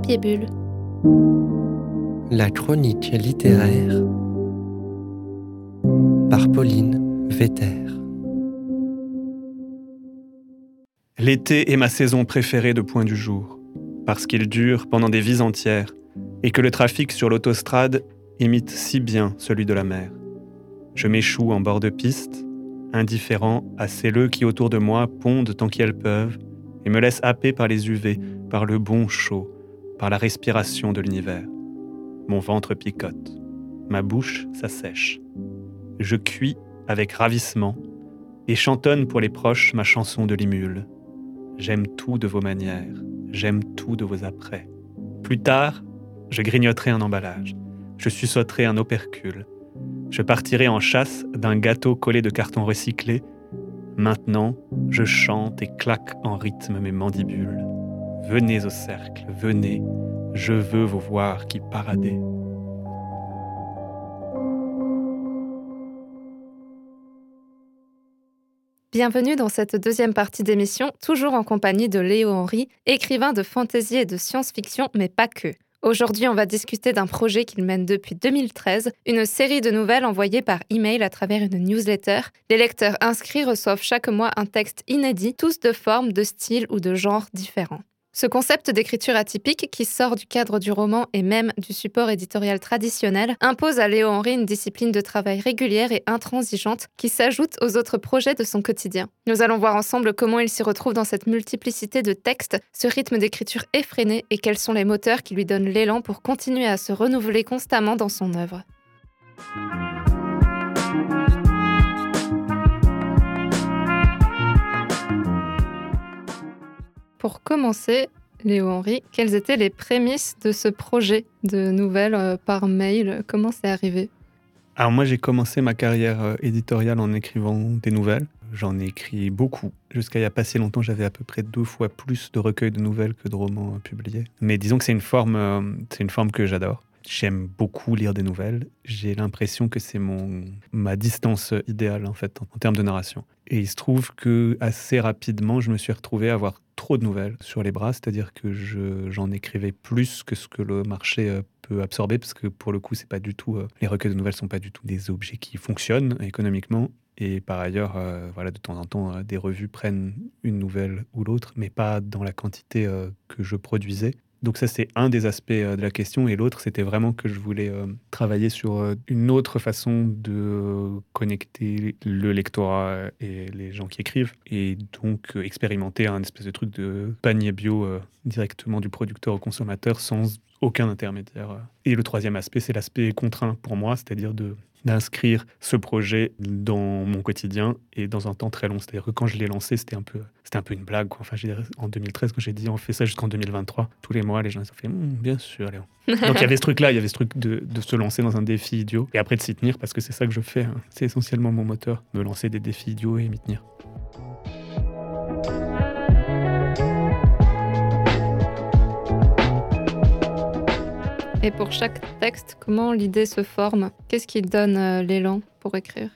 Papier Bulle. La chronique littéraire par Pauline Vetter. L'été est ma saison préférée de point du jour, parce qu'il dure pendant des vies entières et que le trafic sur l'autostrade imite si bien celui de la mer. Je m'échoue en bord de piste, indifférent à celles qui autour de moi pondent tant qu'elles peuvent et me laissent happer par les UV, par le bon chaud, par la respiration de l'univers. Mon ventre picote, ma bouche s'assèche. Je cuis avec ravissement et chantonne pour les proches ma chanson de limule. J'aime tout de vos manières, j'aime tout de vos apprêts. Plus tard, je grignoterai un emballage, je suçoterai un opercule, je partirai en chasse d'un gâteau collé de carton recyclé. Maintenant, je chante et claque en rythme mes mandibules. Venez au cercle, venez, je veux vous voir qui paradez. Bienvenue dans cette deuxième partie d'émission, toujours en compagnie de Léo Henry, écrivain de fantaisie et de science-fiction, mais pas que. Aujourd'hui, on va discuter d'un projet qu'il mène depuis 2013, une série de nouvelles envoyées par email à travers une newsletter. Les lecteurs inscrits reçoivent chaque mois un texte inédit, tous de forme, de style ou de genre différents. Ce concept d'écriture atypique, qui sort du cadre du roman et même du support éditorial traditionnel, impose à Léo Henry une discipline de travail régulière et intransigeante qui s'ajoute aux autres projets de son quotidien. Nous allons voir ensemble comment il s'y retrouve dans cette multiplicité de textes, ce rythme d'écriture effréné et quels sont les moteurs qui lui donnent l'élan pour continuer à se renouveler constamment dans son œuvre. Pour commencer, Léo Henry, quelles étaient les prémices de ce projet de nouvelles euh, par mail? Comment c'est arrivé? Alors moi j'ai commencé ma carrière euh, éditoriale en écrivant des nouvelles. J'en ai écrit beaucoup. Jusqu'à il n'y a pas si longtemps, j'avais à peu près deux fois plus de recueils de nouvelles que de romans euh, publiés. Mais disons que c'est une forme, c'est une forme que j'adore. J'aime beaucoup lire des nouvelles. J'ai l'impression que c'est mon ma distance idéale en fait en, termes de narration. Et il se trouve que assez rapidement, je me suis retrouvé à avoir trop de nouvelles sur les bras, c'est-à-dire que j'en écrivais plus que ce que le marché euh, peut absorber, parce que pour le coup, c'est pas du tout euh, les recueils de nouvelles sont pas du tout des objets qui fonctionnent économiquement. Et par ailleurs, euh, voilà, de temps en temps, des revues prennent une nouvelle ou l'autre, mais pas dans la quantité que je produisais. Donc ça, c'est un des aspects euh, de la question. Et l'autre, c'était vraiment que je voulais euh, travailler sur euh, une autre façon de connecter le lectorat et les gens qui écrivent. Et donc expérimenter un espèce de truc de panier bio directement du producteur au consommateur sans aucun intermédiaire. Et le troisième aspect, c'est l'aspect contraint pour moi, c'est-à-dire de d'inscrire ce projet dans mon quotidien et dans un temps très long. C'est-à-dire que quand je l'ai lancé, c'était un peu, c'était un peu une blague. Enfin, en 2013, quand j'ai dit on fait ça jusqu'en 2023, tous les mois, les gens ont fait hum, bien sûr, Léon. Donc il y avait ce truc-là, il y avait ce truc de, de, se lancer dans un défi idiot et après de s'y tenir parce que c'est ça que je fais. Hein. C'est essentiellement mon moteur, me lancer des défis idiots et m'y tenir. Et pour chaque texte, comment l'idée se forme? Qu'est-ce qui donne euh, l'élan pour écrire?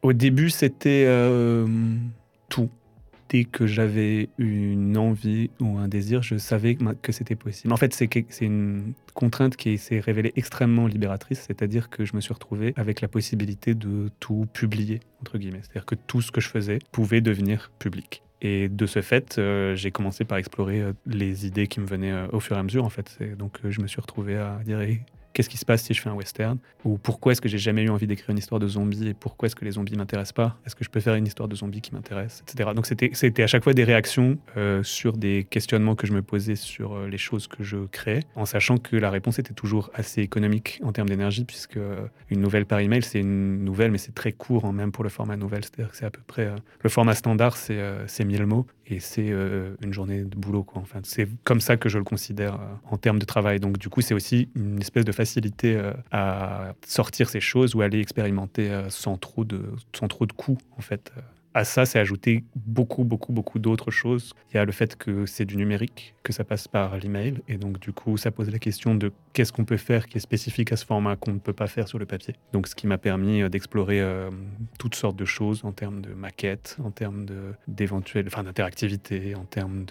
Au début, c'était euh, tout. Dès que j'avais une envie ou un désir, je savais que c'était possible. En fait, c'est une contrainte qui s'est révélée extrêmement libératrice, c'est-à-dire que je me suis retrouvé avec la possibilité de tout publier, entre guillemets. C'est-à-dire que tout ce que je faisais pouvait devenir public. Et de ce fait, euh, j'ai commencé par explorer euh, les idées qui me venaient euh, au fur et à mesure, en fait. donc, je me suis retrouvé à dire qu'est-ce qui se passe si je fais un western Ou pourquoi est-ce que j'ai jamais eu envie d'écrire une histoire de zombies et pourquoi est-ce que les zombies m'intéressent pas? Est-ce que je peux faire une histoire de zombies qui m'intéresse? Etc. Donc c'était à chaque fois des réactions euh, sur des questionnements que je me posais sur euh, les choses que je créais, en sachant que la réponse était toujours assez économique en termes d'énergie, puisque euh, une nouvelle par email, c'est une nouvelle, mais c'est très court, hein, même pour le format nouvelle. C'est-à-dire que c'est à peu près... le format standard, c'est 1000 mots et c'est une journée de boulot. Quoi. Enfin, c'est comme ça que je le considère en termes de travail. Donc du coup, c'est aussi une espèce de facilité euh, à sortir ces choses ou aller expérimenter euh, sans trop de, sans trop de coûts, en fait. À ça, c'est ajouté beaucoup, beaucoup, beaucoup d'autres choses. Il y a le fait que c'est du numérique, que ça passe par l'email. Et donc, du coup, ça pose la question de qu'est-ce qu'on peut faire qui est spécifique à ce format qu'on ne peut pas faire sur le papier. Donc, ce qui m'a permis euh, d'explorer euh, toutes sortes de choses en termes de maquettes, en termes d'éventuelles, enfin, d'interactivité, en termes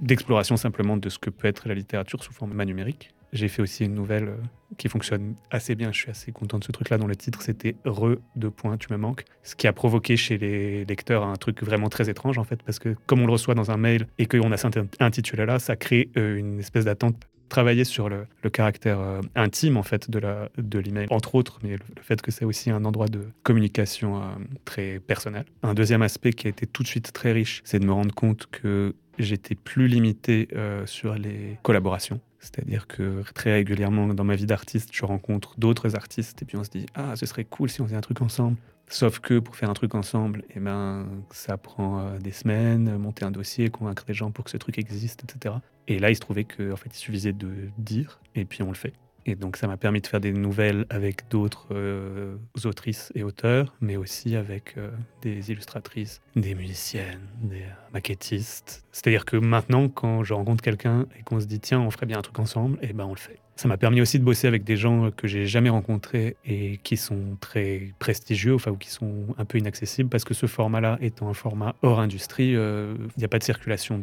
d'exploration simplement de ce que peut être la littérature sous format numérique. J'ai fait aussi une nouvelle euh, qui fonctionne assez bien. Je suis assez content de ce truc-là, dont le titre c'était Re de points, tu me manques. Ce qui a provoqué chez les lecteurs un truc vraiment très étrange en fait, parce que comme on le reçoit dans un mail et qu'on a cet intitulé-là, ça crée euh, une espèce d'attente travailler sur le, caractère euh, intime en fait de l'email entre autres mais le, fait que c'est aussi un endroit de communication très personnel un deuxième aspect qui a été tout de suite très riche c'est de me rendre compte que j'étais plus limité sur les collaborations c'est-à-dire que très régulièrement dans ma vie d'artiste, je rencontre d'autres artistes et puis on se dit ah ce serait cool si on faisait un truc ensemble. Sauf que pour faire un truc ensemble, eh ben, ça prend euh, des semaines, monter un dossier, convaincre des gens pour que ce truc existe, etc. Et là, il se trouvait qu'en fait, il suffisait de dire, et puis on le fait. Et donc ça m'a permis de faire des nouvelles avec d'autres euh, autrices et auteurs, mais aussi avec euh, des illustratrices, des musiciennes, des maquettistes. C'est-à-dire que maintenant, quand je rencontre quelqu'un et qu'on se dit tiens, on ferait bien un truc ensemble, et eh ben on le fait. Ça m'a permis aussi de bosser avec des gens que j'ai jamais rencontrés et qui sont très prestigieux, enfin, ou qui sont un peu inaccessibles, parce que ce format-là étant un format hors industrie, euh, il n'y a pas de circulation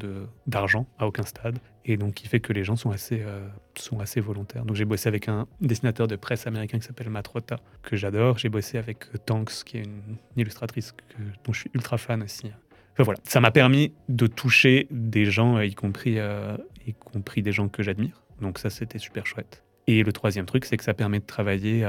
d'argent à aucun stade. Et donc, qui fait que les gens sont assez, euh, sont assez volontaires. Donc, j'ai bossé avec un dessinateur de presse américain qui s'appelle Matt Rota, que j'adore. J'ai bossé avec Tanks, qui est une, illustratrice dont je suis ultra fan aussi. Enfin, voilà, ça m'a permis de toucher des gens, y compris, euh, y compris des gens que j'admire. Donc ça, c'était super chouette. Et le troisième truc, c'est que ça permet de travailler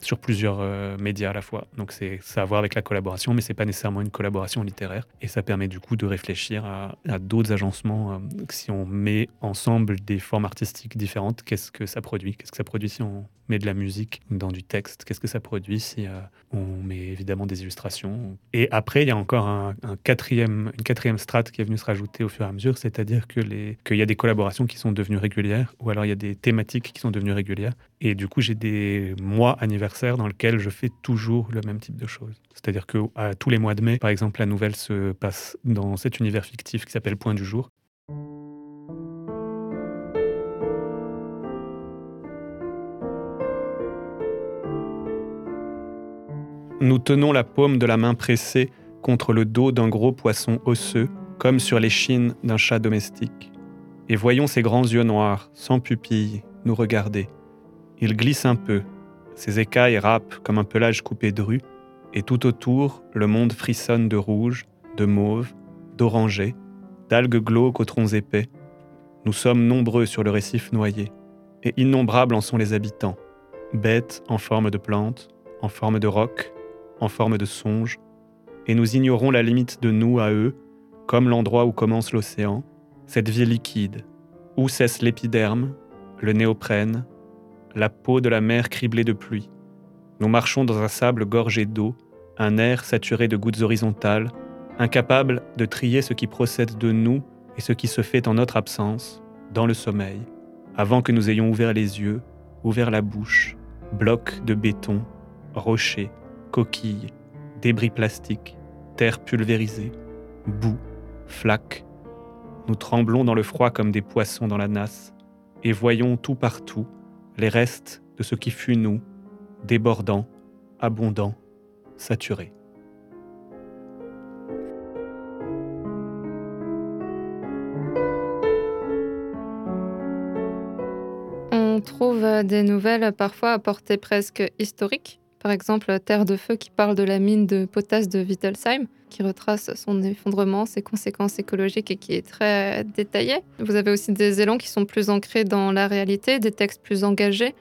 sur plusieurs euh, médias à la fois. Donc c'est ça à voir avec la collaboration, mais c'est pas nécessairement une collaboration littéraire. Et ça permet du coup de réfléchir à, d'autres agencements. Euh, si on met ensemble des formes artistiques différentes, qu'est-ce que ça produit? Qu'est-ce que ça produit si on met de la musique dans du texte? Qu'est-ce que ça produit si euh, on met évidemment des illustrations? Et après, il y a encore une quatrième strate qui est venue se rajouter au fur et à mesure, c'est-à-dire que qu'il y a des collaborations qui sont devenues régulières, ou alors il y a des thématiques qui sont devenues régulières. Et du coup, j'ai des mois anniversaires dans lesquels je fais toujours le même type de choses. C'est-à-dire que à tous les mois de mai, par exemple, la nouvelle se passe dans cet univers fictif qui s'appelle Point du jour. Nous tenons la paume de la main pressée contre le dos d'un gros poisson osseux, comme sur les chines d'un chat domestique. Et voyons ses grands yeux noirs, sans pupilles, nous regarder. Il glisse un peu, ses écailles râpent comme un pelage coupé de rue, et tout autour, le monde frissonne de rouge, de mauve, d'orangé, d'algues glauques aux troncs épais. Nous sommes nombreux sur le récif noyé, et innombrables en sont les habitants, bêtes en forme de plantes, en forme de rocs, en forme de songe, et nous ignorons la limite de nous à eux, comme l'endroit où commence l'océan, cette vie liquide, où cesse l'épiderme, le néoprène, la peau de la mer criblée de pluie. Nous marchons dans un sable gorgé d'eau, un air saturé de gouttes horizontales, incapable de trier ce qui procède de nous et ce qui se fait en notre absence, dans le sommeil, avant que nous ayons ouvert les yeux, ouvert la bouche, blocs de béton, rochers, coquilles, débris plastiques, terre pulvérisée, boue, flaques. Nous tremblons dans le froid comme des poissons dans la nasse, et voyons tout partout les restes de ce qui fut nous, débordant, abondant, saturé. On trouve des nouvelles parfois à portée presque historique par exemple, Terre de Feu qui parle de la mine de potasse de Wittelsheim, qui retrace son effondrement, ses conséquences écologiques et qui est très détaillé. Vous avez aussi des élans qui sont plus ancrés dans la réalité, des textes plus engagés.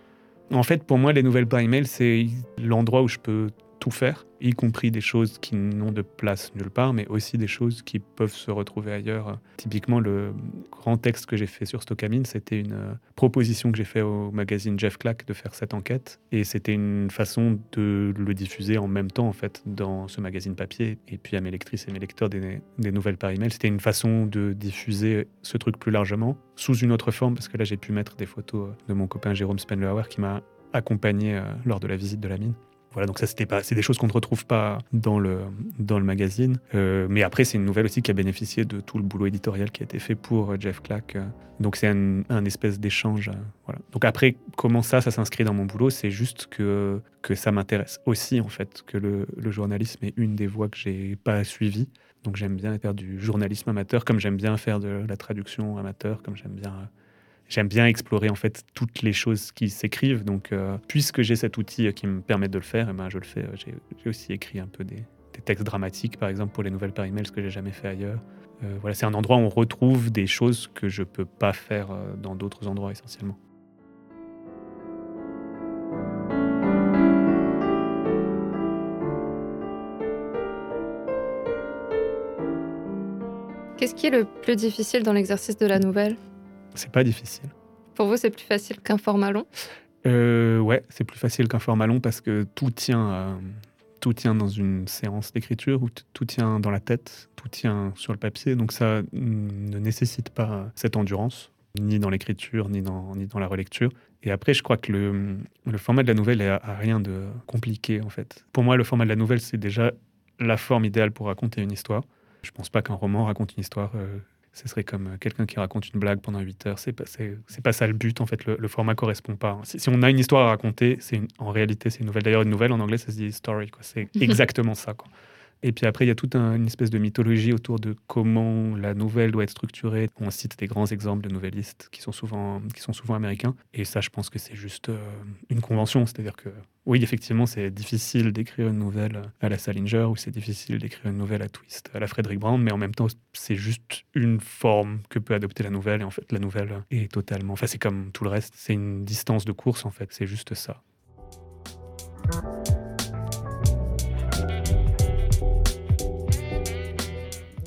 En fait, pour moi, les nouvelles par email, c'est l'endroit où je peux tout faire, y compris des choses qui n'ont de place nulle part, mais aussi des choses qui peuvent se retrouver ailleurs. Typiquement, le grand texte que j'ai fait sur Stockamine, c'était une euh, proposition que j'ai fait au magazine Jeff Clack de faire cette enquête, et c'était une façon de le diffuser en même temps, en fait, dans ce magazine papier, et puis à mes lectrices et mes lecteurs des, nouvelles par email. C'était une façon de diffuser ce truc plus largement, sous une autre forme, parce que là, j'ai pu mettre des photos de mon copain Jérôme Spenlauer qui m'a accompagné euh, lors de la visite de la mine. Voilà, donc ça, c'était pas, c'est des choses qu'on ne retrouve pas dans le, dans le magazine. Euh, mais après, c'est une nouvelle aussi qui a bénéficié de tout le boulot éditorial qui a été fait pour euh, Jeff Clack. euh. Donc c'est un, un espèce d'échange. voilà. Donc après, comment ça, ça s'inscrit dans mon boulot C'est juste que, que ça m'intéresse aussi, en fait, que le, le journalisme est une des voies que j'ai pas suivies. Donc j'aime bien faire du journalisme amateur, comme j'aime bien faire de la traduction amateur, comme j'aime bien... J'aime bien explorer en fait toutes les choses qui s'écrivent. Donc, euh, puisque j'ai cet outil euh, qui me permet de le faire, eh ben, je le fais. Euh, J'ai aussi écrit un peu des, textes dramatiques, par exemple, pour les nouvelles par email, ce que j'ai jamais fait ailleurs. Voilà, c'est un endroit où on retrouve des choses que je peux pas faire dans d'autres endroits essentiellement. Qu'est-ce qui est le plus difficile dans l'exercice de la nouvelle? C'est pas difficile. Pour vous, c'est plus facile qu'un format long? Euh, ouais, c'est plus facile qu'un format long parce que tout tient, euh, tout tient dans une séance d'écriture, ou tout tient dans la tête, tout tient sur le papier. Donc ça mm, ne nécessite pas cette endurance, ni dans l'écriture, ni dans, ni dans la relecture. Et après, je crois que le, le format de la nouvelle a, a rien de compliqué en fait. Pour moi, le format de la nouvelle, c'est déjà la forme idéale pour raconter une histoire. Je pense pas qu'un roman raconte une histoire. euh, ce serait comme euh, quelqu'un qui raconte une blague pendant 8 heures. C'est pas, c'est, c'est pas ça le but, en fait. Le, le format correspond pas. Si, si on a une histoire à raconter, c'est en réalité, c'est une nouvelle. D'ailleurs, une nouvelle, en anglais, ça se dit story. Quoi. C'est exactement ça. Quoi. Et puis après, il y a toute un- une espèce de mythologie autour de comment la nouvelle doit être structurée. On cite des grands exemples de nouvellistes qui sont souvent, qui sont souvent américains. Et ça, je pense que c'est juste euh, une convention. C'est-à-dire que, oui, effectivement, c'est difficile d'écrire une nouvelle à la Salinger ou c'est difficile d'écrire une nouvelle à Twist, à la Frederick Brown, mais en même temps, c'est juste une forme que peut adopter la nouvelle. Et en fait, la nouvelle est totalement. Enfin, c'est comme tout le reste. C'est une distance de course, en fait. C'est juste ça.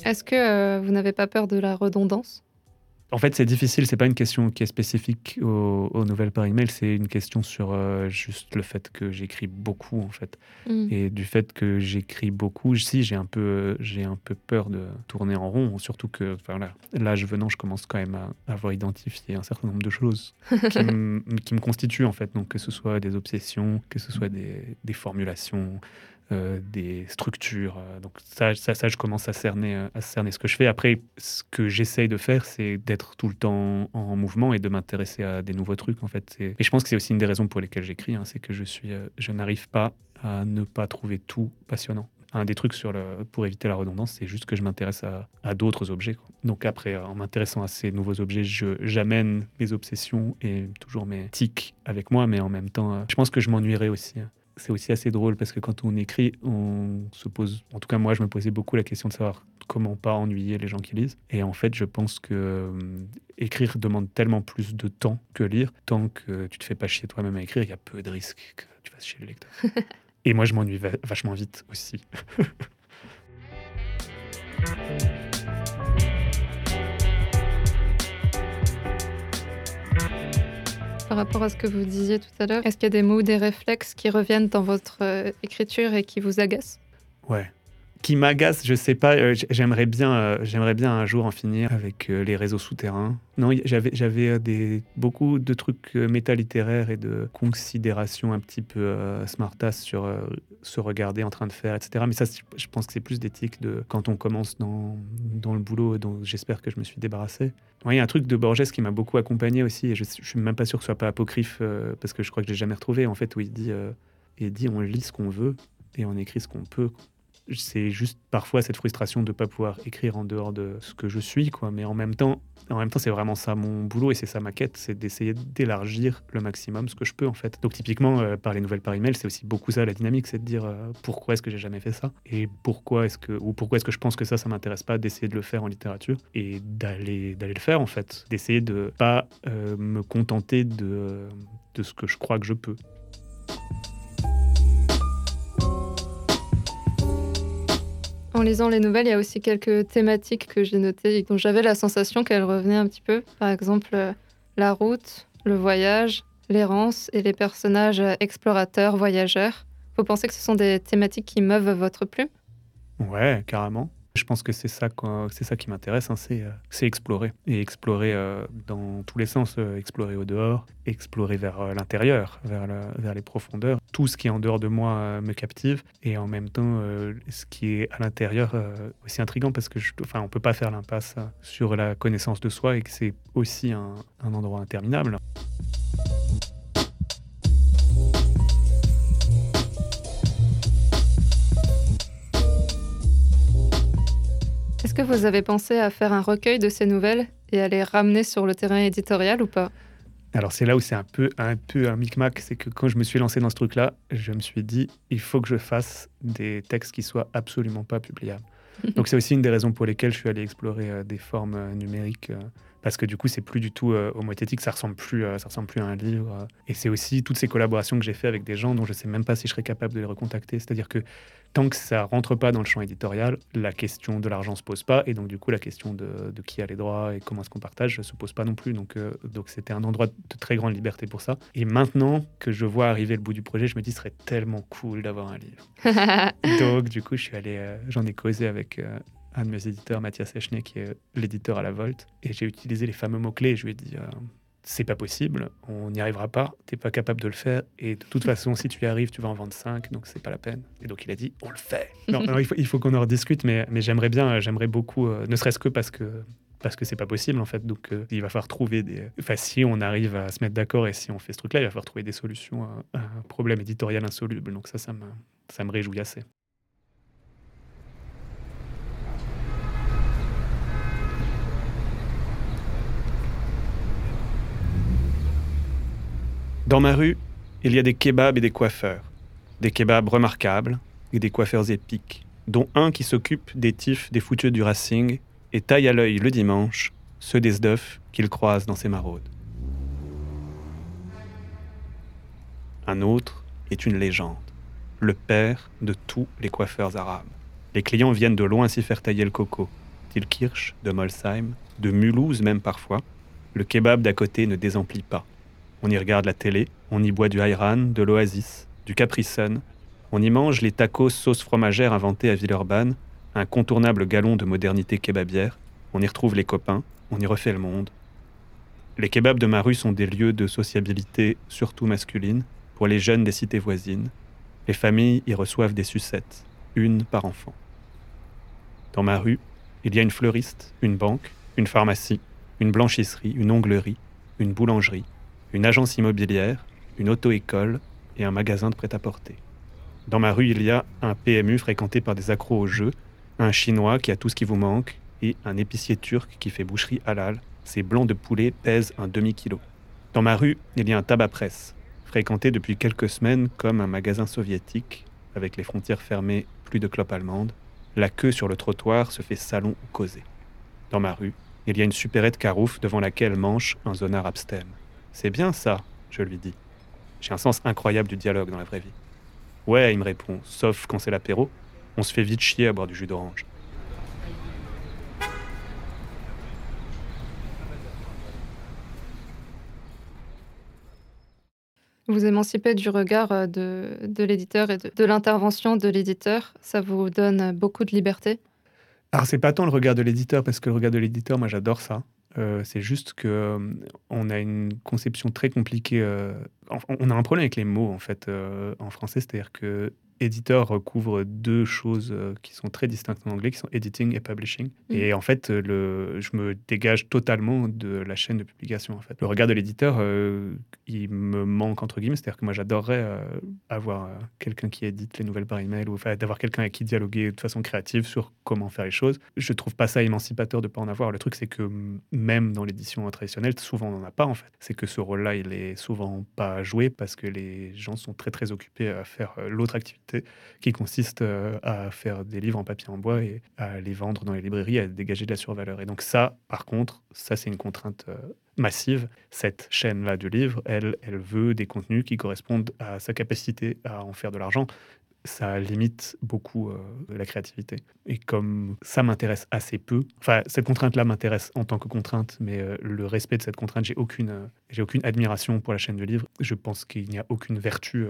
Est-ce que euh, vous n'avez pas peur de la redondance? En fait, c'est difficile. C'est pas une question qui est spécifique aux, aux nouvelles par email. C'est une question sur euh, juste le fait que j'écris beaucoup, en fait. Hmm. Et du fait que j'écris beaucoup, si j'ai un peu, j'ai un peu peur de tourner en rond. Surtout que, enfin, voilà, l'âge venant, je commence quand même à avoir identifié un certain nombre de choses qui, me, qui me constituent, en fait. Donc, que ce soit des obsessions, que ce soit des, des formulations. Euh, des structures. euh, donc ça, ça, ça, je commence à cerner, euh, à cerner ce que je fais. Après, ce que j'essaye de faire, c'est d'être tout le temps en mouvement et de m'intéresser à des nouveaux trucs. En fait, et je pense que c'est aussi une des raisons pour lesquelles j'écris, hein, c'est que je suis, je n'arrive pas à ne pas trouver tout passionnant. Un des trucs pour éviter la redondance, c'est juste que je m'intéresse à, d'autres objets. Donc après, en m'intéressant à ces nouveaux objets, je- j'amène mes obsessions et toujours mes tics avec moi, mais en même temps, je pense que je m'ennuierais aussi. C'est aussi assez drôle parce que quand on écrit, on se pose, en tout cas moi, je me posais beaucoup la question de savoir comment pas ennuyer les gens qui lisent. Et en fait, je pense que euh, écrire demande tellement plus de temps que lire. Tant que tu te fais pas chier toi-même à écrire, il y a peu de risques que tu fasses chier le lecteur. Et moi, je m'ennuie va- vachement vite aussi. Par rapport à ce que vous disiez tout à l'heure, est-ce qu'il y a des mots des réflexes qui reviennent dans votre euh, écriture et qui vous agacent? Ouais. Qui m'agace, je sais pas. euh, j'aimerais bien, euh, j'aimerais bien un jour en finir avec euh, les réseaux souterrains. Non, j'avais, beaucoup de trucs euh, métalittéraires et de considérations un petit peu euh, smartass sur se regarder en train de faire, etc. Mais ça, je pense que c'est plus d'éthique de quand on commence dans, le boulot, dont j'espère que je me suis débarrassé. Il y a un truc de Borges qui m'a beaucoup accompagné aussi, et je, je suis même pas sûr que ce soit pas apocryphe parce que je crois que je l'ai jamais retrouvé en fait où il dit, il dit on lit ce qu'on veut et on écrit ce qu'on peut. C'est juste parfois cette frustration de ne pas pouvoir écrire en dehors de ce que je suis, quoi. Mais en même temps, en même temps, c'est vraiment ça mon boulot et c'est ça ma quête, c'est d'essayer d'élargir le maximum ce que je peux en fait. Donc typiquement, euh, par les nouvelles par email, c'est aussi beaucoup ça la dynamique, c'est de dire euh, pourquoi est-ce que j'ai jamais fait ça et pourquoi est-ce que ou pourquoi est-ce que je pense que ça, ça m'intéresse pas, d'essayer de le faire en littérature et d'aller d'aller le faire en fait, d'essayer de pas euh, me contenter de de ce que je crois que je peux. Lisant les nouvelles, il y a aussi quelques thématiques que j'ai notées et dont j'avais la sensation qu'elles revenaient un petit peu. Par exemple, euh, la route, le voyage, l'errance et les personnages euh, explorateurs, voyageurs. Vous pensez que ce sont des thématiques qui meuvent votre plume Ouais, carrément. Je pense que c'est ça, c'est ça qui m'intéresse, hein, c'est, explorer. Et explorer dans tous les sens, explorer au dehors, explorer vers l'intérieur, vers, les profondeurs. Tout ce qui est en dehors de moi me captive. Et en même temps, ce qui est à l'intérieur aussi intrigant parce que, enfin, on peut pas faire l'impasse sur la connaissance de soi et que c'est aussi un endroit interminable. Est-ce que vous avez pensé à faire un recueil de ces nouvelles et à les ramener sur le terrain éditorial ou pas? Alors c'est là où c'est un peu, un peu un micmac, c'est que quand je me suis lancé dans ce truc-là, je me suis dit, il faut que je fasse des textes qui soient absolument pas publiables. Donc c'est aussi une des raisons pour lesquelles je suis allé explorer euh, des formes euh, numériques euh, parce que du coup c'est plus du tout homothétique, ça ressemble plus, ça ressemble plus à un livre. et c'est aussi toutes ces collaborations que j'ai fait avec des gens dont je sais même pas si je serais capable de les recontacter. C'est-à-dire que tant que ça rentre pas dans le champ éditorial, la question de l'argent se pose pas, et donc du coup la question de, qui a les droits et comment est-ce qu'on partage se pose pas non plus. Donc euh, donc c'était un endroit de très grande liberté pour ça. Et maintenant que je vois arriver le bout du projet, je me dis ce serait tellement cool d'avoir un livre. donc du coup je suis allé, euh, j'en ai causé avec euh, un de mes éditeurs, Mathias Echner, qui est l'éditeur à la Volte, et j'ai utilisé les fameux mots clés. Je lui ai dit c'est pas possible, on n'y arrivera pas, t'es pas capable de le faire, et de toute façon, si tu y arrives, tu vas en vendre 5, donc c'est pas la peine. Et donc il a dit, on le fait. Non, il faut, qu'on en rediscute, mais, mais j'aimerais bien, j'aimerais beaucoup, euh, ne serait-ce que parce que parce que c'est pas possible en fait. Donc euh, il va falloir trouver des. Enfin, si on arrive à se mettre d'accord et si on fait ce truc-là, il va falloir trouver des solutions à, un problème éditorial insoluble. Donc ça, ça me, ça me réjouit assez. Dans ma rue, il y a des kebabs et des coiffeurs. Des kebabs remarquables et des coiffeurs épiques, dont un qui s'occupe des tifs des fouteux du Racing et taille à l'œil le dimanche ceux des SDUF qu'il croise dans ses maraudes. Un autre est une légende, le père de tous les coiffeurs arabes. Les clients viennent de loin s'y faire tailler le coco. Tilkirch, de Molsheim, de Mulhouse même parfois. Le kebab d'à côté ne désemplit pas. On y regarde la télé, on y boit du Ayran, de l'Oasis, du Capri. On y mange les tacos sauce fromagère inventés à Villeurbanne, un contournable galon de modernité kebabière. On y retrouve les copains, on y refait le monde. Les kebabs de ma rue sont des lieux de sociabilité, surtout masculine, pour les jeunes des cités voisines. Les familles y reçoivent des sucettes, une par enfant. Dans ma rue, il y a une fleuriste, une banque, une pharmacie, une blanchisserie, une onglerie, une boulangerie, une agence immobilière, une auto-école et un magasin de prêt-à-porter. Dans ma rue, il y a un PMU fréquenté par des accros au jeu, un chinois qui a tout ce qui vous manque et un épicier turc qui fait boucherie halal. Ces blancs de poulet pèsent un demi-kilo. Dans ma rue, il y a un tabac presse, fréquenté depuis quelques semaines comme un magasin soviétique, avec les frontières fermées, plus de clopes allemandes. La queue sur le trottoir se fait salon ou causer. Dans ma rue, il y a une supérette carouf devant laquelle manche un zonard abstème. C'est bien ça, je lui dis. J'ai un sens incroyable du dialogue dans la vraie vie. Ouais, il me répond, sauf quand c'est l'apéro, on se fait vite chier à boire du jus d'orange. Vous émancipez du regard euh, de, l'éditeur et de, de l'intervention de l'éditeur. Ça vous donne beaucoup de liberté? Alors, c'est pas tant le regard de l'éditeur, parce que le regard de l'éditeur, moi, j'adore ça. Euh, c'est juste que euh, on a une conception très compliquée. Euh, on a un problème avec les mots en fait en français, c'est-à-dire que éditeur recouvre deux choses euh, qui sont très distinctes en anglais, qui sont editing et publishing. Mm. Et en fait, le, je me dégage totalement de la chaîne de publication. En fait. Le regard de l'éditeur, euh, il me manque entre guillemets. C'est-à-dire que moi, j'adorerais euh, avoir quelqu'un qui édite les nouvelles par email ou d'avoir quelqu'un avec qui dialoguer de façon créative sur comment faire les choses. Je trouve pas ça émancipateur de pas en avoir. Le truc, c'est que même dans l'édition traditionnelle, souvent on n'en a pas en fait. C'est que ce rôle-là, il est souvent pas joué parce que les gens sont très très occupés à faire l'autre activité qui consiste euh, à faire des livres en papier en bois et à les vendre dans les librairies, à dégager de la survaleur. Et donc ça, par contre, ça c'est une contrainte euh, massive. Cette chaîne-là du livre, elle, elle veut des contenus qui correspondent à sa capacité à en faire de l'argent ça limite beaucoup euh, la créativité. Et comme ça m'intéresse assez peu, enfin, cette contrainte-là m'intéresse en tant que contrainte, mais le respect de cette contrainte, j'ai aucune, j'ai aucune admiration pour la chaîne de livres. Je pense qu'il n'y a aucune vertu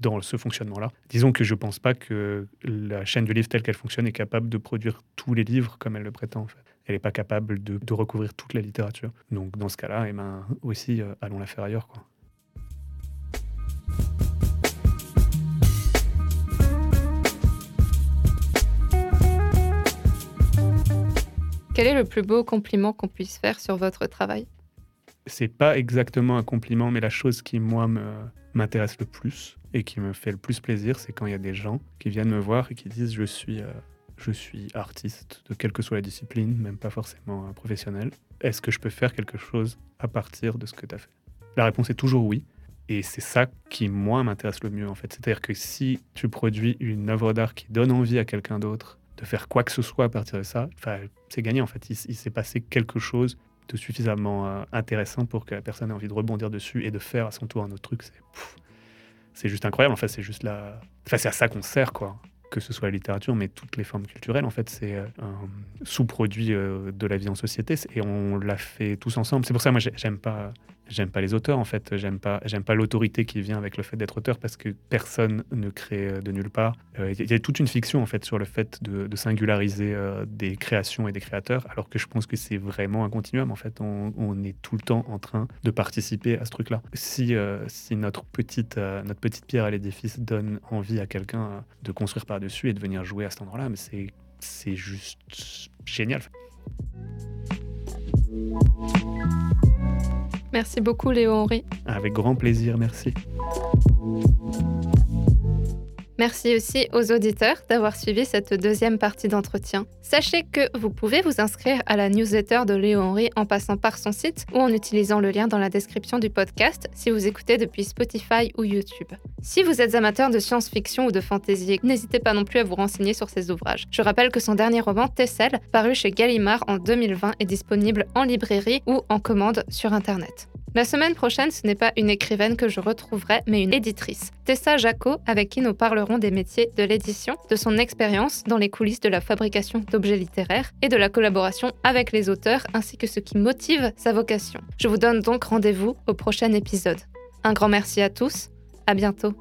dans ce fonctionnement-là. Disons que je ne pense pas que la chaîne du livre telle qu'elle fonctionne est capable de produire tous les livres comme elle le prétend. Elle n'est pas capable de, recouvrir toute la littérature. Donc dans ce cas-là, eh ben, aussi, euh, allons la faire ailleurs. Quoi. Quel est le plus beau compliment qu'on puisse faire sur votre travail? C'est pas exactement un compliment, mais la chose qui, moi, m'intéresse le plus et qui me fait le plus plaisir, c'est quand il y a des gens qui viennent me voir et qui disent Je suis, euh, je suis artiste, de quelle que soit la discipline, même pas forcément un professionnel. Est-ce que je peux faire quelque chose à partir de ce que tu as fait? La réponse est toujours oui. Et c'est ça qui, moi, m'intéresse le mieux, en fait. C'est-à-dire que si tu produis une œuvre d'art qui donne envie à quelqu'un d'autre de faire quoi que ce soit à partir de ça, c'est gagné en fait. Il, s'est passé quelque chose de suffisamment euh, intéressant pour que la personne ait envie de rebondir dessus et de faire à son tour un autre truc. C'est juste incroyable. En fait, c'est juste la. Enfin, c'est à ça qu'on sert, quoi. Que ce soit la littérature, mais toutes les formes culturelles, en fait, c'est euh, un sous-produit euh, de la vie en société et on l'a fait tous ensemble. C'est pour ça, moi, j'aime pas J'aime pas les auteurs en fait, j'aime pas, j'aime pas l'autorité qui vient avec le fait d'être auteur parce que personne ne crée euh, de nulle part. Euh, il y a toute une fiction en fait sur le fait de, singulariser euh, des créations et des créateurs, alors que je pense que c'est vraiment un continuum en fait. On, est tout le temps en train de participer à ce truc-là. Si, si notre petite, notre petite pierre à l'édifice donne envie à quelqu'un de construire par-dessus et de venir jouer à cet endroit-là, mais c'est, c'est juste génial. Merci beaucoup Léo Henry. Avec grand plaisir, merci. Merci aussi aux auditeurs d'avoir suivi cette deuxième partie d'entretien. Sachez que vous pouvez vous inscrire à la newsletter de Léo Henry en passant par son site ou en utilisant le lien dans la description du podcast si vous écoutez depuis Spotify ou YouTube. Si vous êtes amateur de science-fiction ou de fantasy, n'hésitez pas non plus à vous renseigner sur ses ouvrages. Je rappelle que son dernier roman, Tessel, paru chez Gallimard en 2020, est disponible en librairie ou en commande sur Internet. La semaine prochaine, ce n'est pas une écrivaine que je retrouverai, mais une éditrice, Tessa Jaco, avec qui nous parlerons des métiers de l'édition, de son expérience dans les coulisses de la fabrication d'objets littéraires et de la collaboration avec les auteurs, ainsi que ce qui motive sa vocation. Je vous donne donc rendez-vous au prochain épisode. Un grand merci à tous, à bientôt.